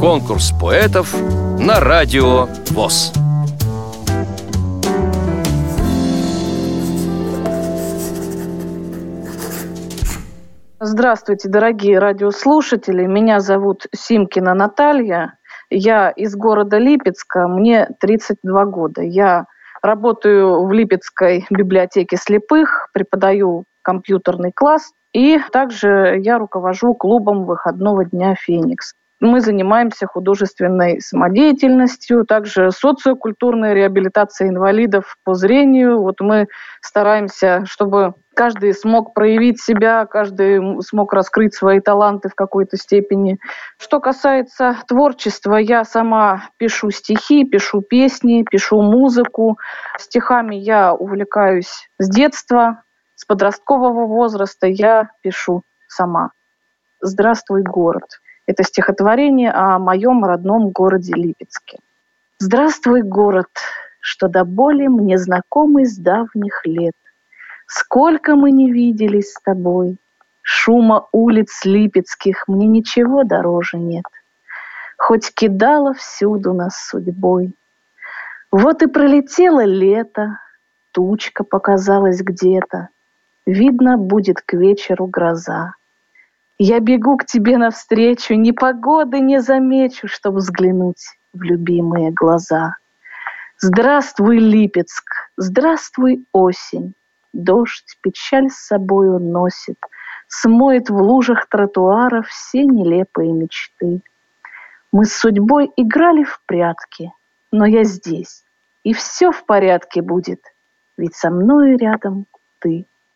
Конкурс поэтов на радио ВОЗ. Здравствуйте, дорогие радиослушатели. Меня зовут Симкина Наталья. Я из города Липецка, мне 32 года. Я работаю в Липецкой библиотеке слепых, преподаю компьютерный класс, и также я руковожу клубом выходного дня «Феникс». Мы занимаемся художественной самодеятельностью, также социокультурной реабилитацией инвалидов по зрению. Вот мы стараемся, чтобы каждый смог проявить себя, каждый смог раскрыть свои таланты в какой-то степени. Что касается творчества, я сама пишу стихи, пишу песни, пишу музыку. Стихами я увлекаюсь с детства, с подросткового возраста я пишу сама. «Здравствуй, город». Это стихотворение о моем родном городе Липецке. «Здравствуй, город, что до боли мне знакомый с давних лет. Сколько мы не виделись с тобой, Шума улиц липецких мне ничего дороже нет. Хоть кидала всюду нас судьбой. Вот и пролетело лето, Тучка показалась где-то, Видно, будет к вечеру гроза. Я бегу к тебе навстречу, ни погоды не замечу, чтобы взглянуть в любимые глаза. Здравствуй, Липецк, здравствуй, осень. Дождь печаль с собой носит, Смоет в лужах тротуара все нелепые мечты. Мы с судьбой играли в прятки, но я здесь, и все в порядке будет, ведь со мной рядом ты.